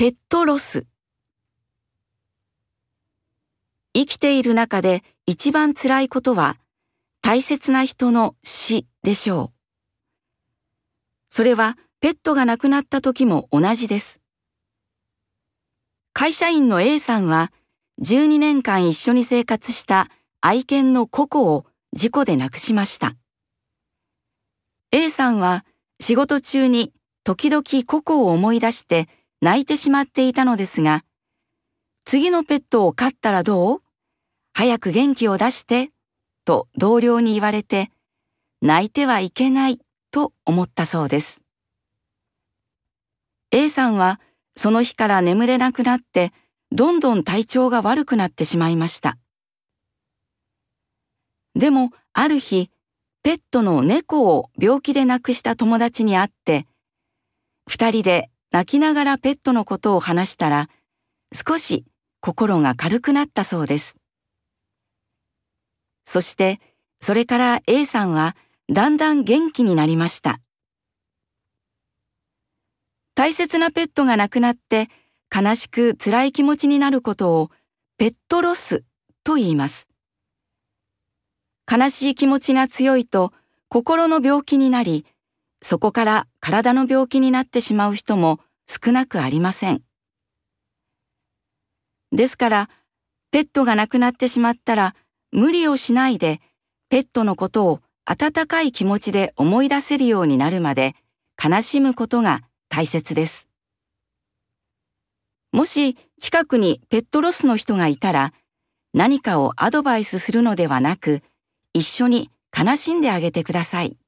ペットロス生きている中で一番辛いことは大切な人の死でしょう。それはペットが亡くなった時も同じです。会社員の A さんは12年間一緒に生活した愛犬のココを事故で亡くしました。A さんは仕事中に時々ココを思い出して泣いてしまっていたのですが、次のペットを飼ったらどう早く元気を出して、と同僚に言われて、泣いてはいけないと思ったそうです。A さんはその日から眠れなくなって、どんどん体調が悪くなってしまいました。でも、ある日、ペットの猫を病気で亡くした友達に会って、二人で泣きながらペットのことを話したら、少し心が軽くなったそうです。そして、それから A さんはだんだん元気になりました。大切なペットが亡くなって悲しく辛い気持ちになることをペットロスと言います。悲しい気持ちが強いと心の病気になり、そこから体の病気になってしまう人も少なくありません。ですから、ペットが亡くなってしまったら無理をしないでペットのことを温かい気持ちで思い出せるようになるまで悲しむことが大切です。もし近くにペットロスの人がいたら何かをアドバイスするのではなく一緒に悲しんであげてください。